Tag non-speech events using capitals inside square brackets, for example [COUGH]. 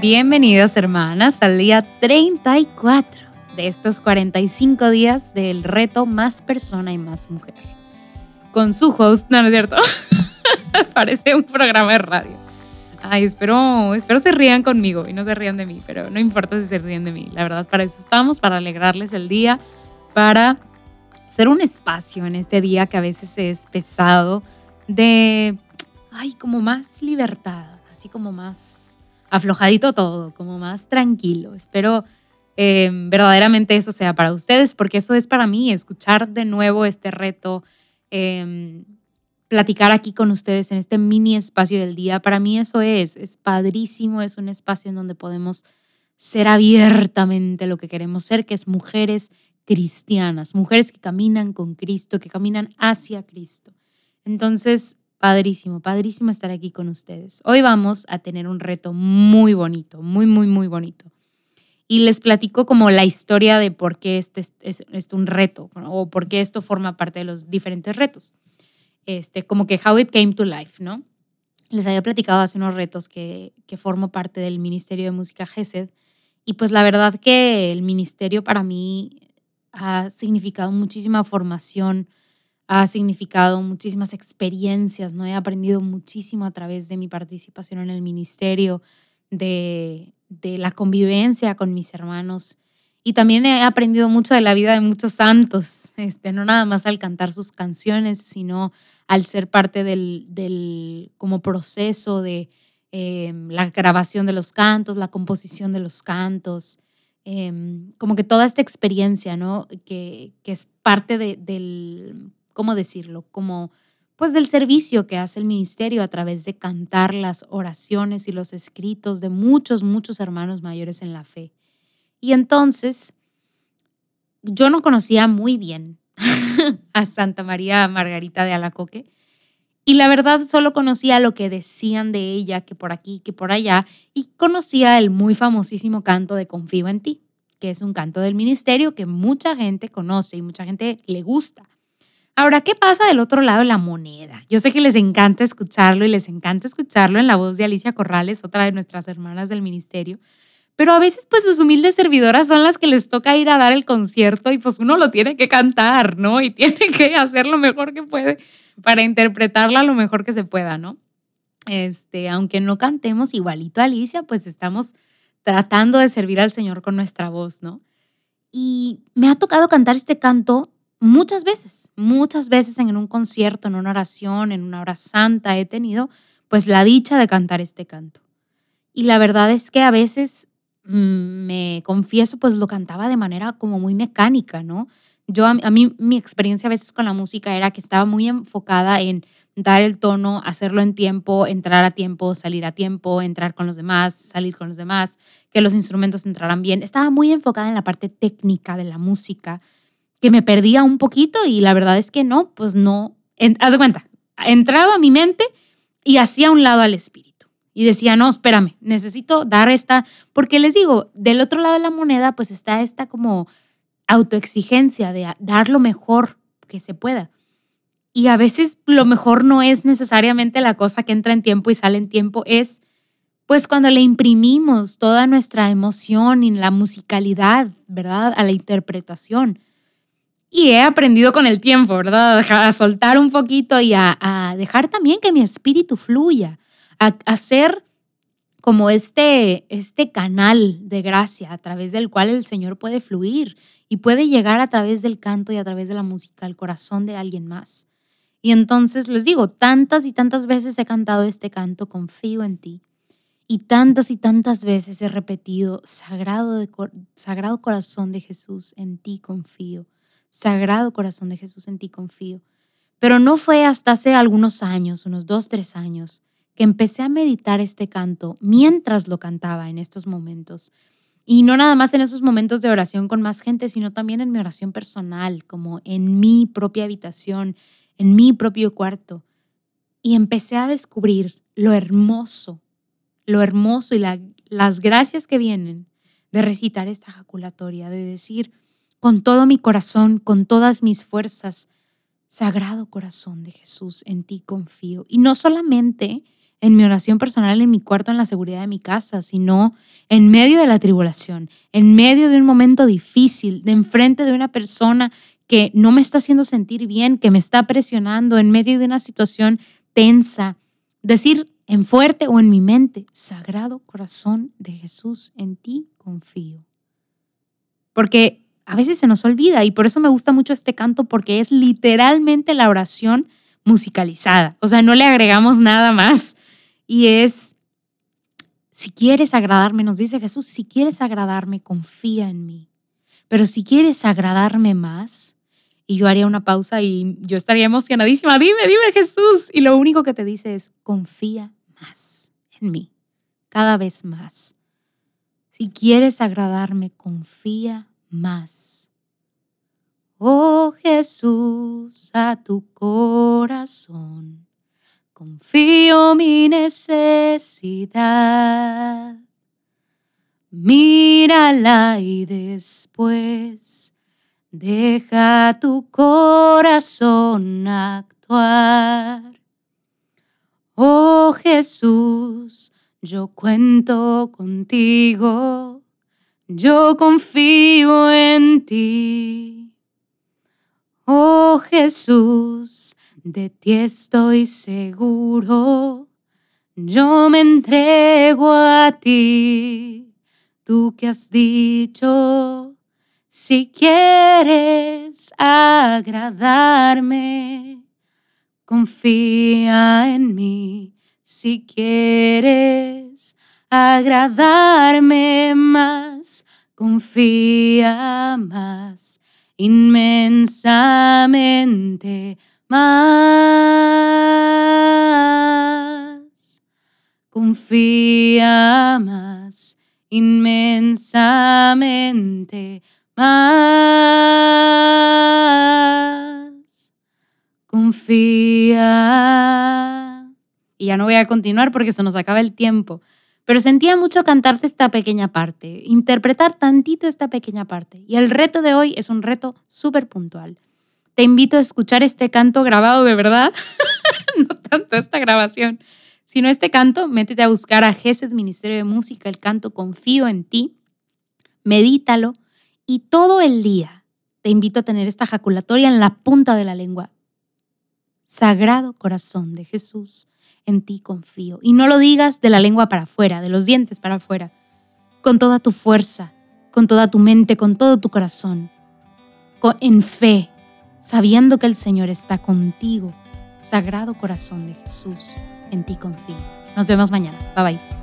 Bienvenidos hermanas al día 34 de estos 45 días del reto Más Persona y Más Mujer. Con su host, no, no es cierto, [LAUGHS] parece un programa de radio. Ay, espero, espero se rían conmigo y no se rían de mí, pero no importa si se ríen de mí. La verdad, para eso estamos, para alegrarles el día, para ser un espacio en este día que a veces es pesado de, ay, como más libertad, así como más aflojadito todo, como más tranquilo. Espero em, verdaderamente eso sea para ustedes, porque eso es para mí, escuchar de nuevo este reto, em, platicar aquí con ustedes en este mini espacio del día. Para mí eso es, es padrísimo, es un espacio en donde podemos ser abiertamente lo que queremos ser, que es mujeres cristianas, mujeres que caminan con Cristo, que caminan hacia Cristo. Entonces, Padrísimo, padrísimo estar aquí con ustedes. Hoy vamos a tener un reto muy bonito, muy, muy, muy bonito. Y les platico como la historia de por qué este es, un reto o por qué esto forma parte de los diferentes retos. Este, como que how it came to life, ¿no? Les había platicado hace unos retos que, que formo parte del Ministerio de Música GESED. Y pues la verdad que el ministerio para mí ha significado muchísima formación, ha significado muchísimas experiencias, ¿no? He aprendido muchísimo a través de mi participación en el ministerio, de, de la convivencia con mis hermanos. Y también he aprendido mucho de la vida de muchos santos, este, no nada más al cantar sus canciones, sino al ser parte del, del como proceso de em, la grabación de los cantos, la composición de los cantos, em, como que toda esta experiencia, ¿no? Que, que es parte de, del ¿cómo decirlo? Como pues del servicio que hace el ministerio a través de cantar las oraciones y los escritos de muchos, muchos hermanos mayores en la fe. Y entonces, yo no conocía muy bien [LAUGHS] a Santa María Margarita de Alacoque. Y la verdad solo conocía lo que decían de ella, que por aquí, que por allá, y conocía el muy famosísimo canto de Confío en ti, que es un canto del ministerio que mucha gente conoce y mucha gente le gusta. Ahora, ¿qué pasa del otro lado de la moneda? Yo sé que les encanta escucharlo y les encanta escucharlo en la voz de Alicia Corrales, otra de nuestras hermanas del ministerio, pero a veces pues sus humildes servidoras son las que les toca ir a dar el concierto y pues uno lo tiene que cantar, ¿no? Y [LAUGHS] tiene que hacer lo mejor que puede para interpretarla lo mejor que se pueda, ¿no? Este, aunque no cantemos igualito a Alicia, pues estamos tratando de servir al Señor con nuestra voz, ¿no? Y me ha tocado cantar este canto muchas veces, muchas veces en un concierto, en una oración, en una hora santa he tenido pues la dicha de cantar este canto. Y la verdad es que a veces mm, me confieso pues lo cantaba de manera como muy mecánica, ¿no? Yo a, mí mi experiencia a veces con la música era que estaba muy enfocada en dar el tono, hacerlo en tiempo, entrar a tiempo, salir a tiempo, entrar con los demás, salir con los demás, que los instrumentos entraran bien. Estaba muy enfocada en la parte técnica de la música que me perdía un poquito y la verdad es que no, pues no, haz de cuenta, entraba a mi mente y hacía un lado al espíritu. Y decía, no, espérame, necesito dar esta, porque les digo, del otro lado de la moneda pues está esta como autoexigencia de dar lo mejor que se pueda. Y a veces lo mejor no es necesariamente la cosa que entra en tiempo y sale en tiempo, es pues cuando le imprimimos toda nuestra emoción y la musicalidad, ¿verdad? A la interpretación. Y he aprendido con el tiempo, ¿verdad? A soltar un poquito y a, dejar también que mi espíritu fluya, a, hacer ser como este, este canal de gracia a través del cual el Señor puede fluir y puede llegar a través del canto y a través de la música al corazón de alguien más. Y entonces les digo, tantas y tantas veces he cantado este canto, confío en ti. Y tantas y tantas veces he repetido, sagrado, de, sagrado corazón de Jesús, en ti confío. Sagrado corazón de Jesús, en ti confío. Pero no fue hasta hace algunos años, unos dos, tres años, que empecé a meditar este canto mientras lo cantaba en estos momentos. Y no nada más en esos momentos de oración con más gente, sino también en mi oración personal, como en mi propia habitación, en mi propio cuarto. Y empecé a descubrir lo hermoso, lo hermoso y las gracias que vienen de recitar esta jaculatoria, de decir, con todo mi corazón, con todas mis fuerzas. Sagrado corazón de Jesús, en ti confío. Y no solamente en mi oración personal en mi cuarto en la seguridad de mi casa, sino en medio de la tribulación, en medio de un momento difícil, de enfrente de una persona que no me está haciendo sentir bien, que me está presionando, en medio de una situación tensa. Decir en fuerte o en mi mente, Sagrado Corazón de Jesús, en ti confío. Porque a veces se nos olvida y por eso me gusta mucho este canto porque es literalmente la oración musicalizada. O sea, no le agregamos nada más y es, si quieres agradarme, nos dice Jesús, si quieres agradarme, confía en mí. Pero si quieres agradarme más, y yo haría una pausa y yo estaría emocionadísima, dime, dime Jesús. Y lo único que te dice es, confía más en mí, cada vez más. Si quieres agradarme, confía más. Oh Jesús, a tu corazón confío mi necesidad. Mírala y después deja tu corazón actuar. Oh Jesús, yo cuento contigo, yo confío en ti. Oh Jesús, de ti estoy seguro, yo me entrego a ti, tú que has dicho, si quieres agradarme, confía en mí, si quieres agradarme más, confía más inmensamente más. Confía más, inmensamente más. Confía. Y ya no voy a continuar porque se nos acaba el tiempo. Pero sentía mucho cantarte esta pequeña parte, interpretar tantito esta pequeña parte. Y el reto de hoy es un reto súper puntual te invito a escuchar este canto grabado de verdad, [LAUGHS] no tanto esta grabación, sino este canto, métete a buscar a GESED Ministerio de Música, el canto Confío en ti, medítalo y todo el día te invito a tener esta jaculatoria en la punta de la lengua. Sagrado corazón de Jesús, en ti confío. Y no lo digas de la lengua para afuera, de los dientes para afuera, con toda tu fuerza, con toda tu mente, con todo tu corazón, en fe, sabiendo que el Señor está contigo. Sagrado corazón de Jesús, en ti confío. Nos vemos mañana. Bye bye.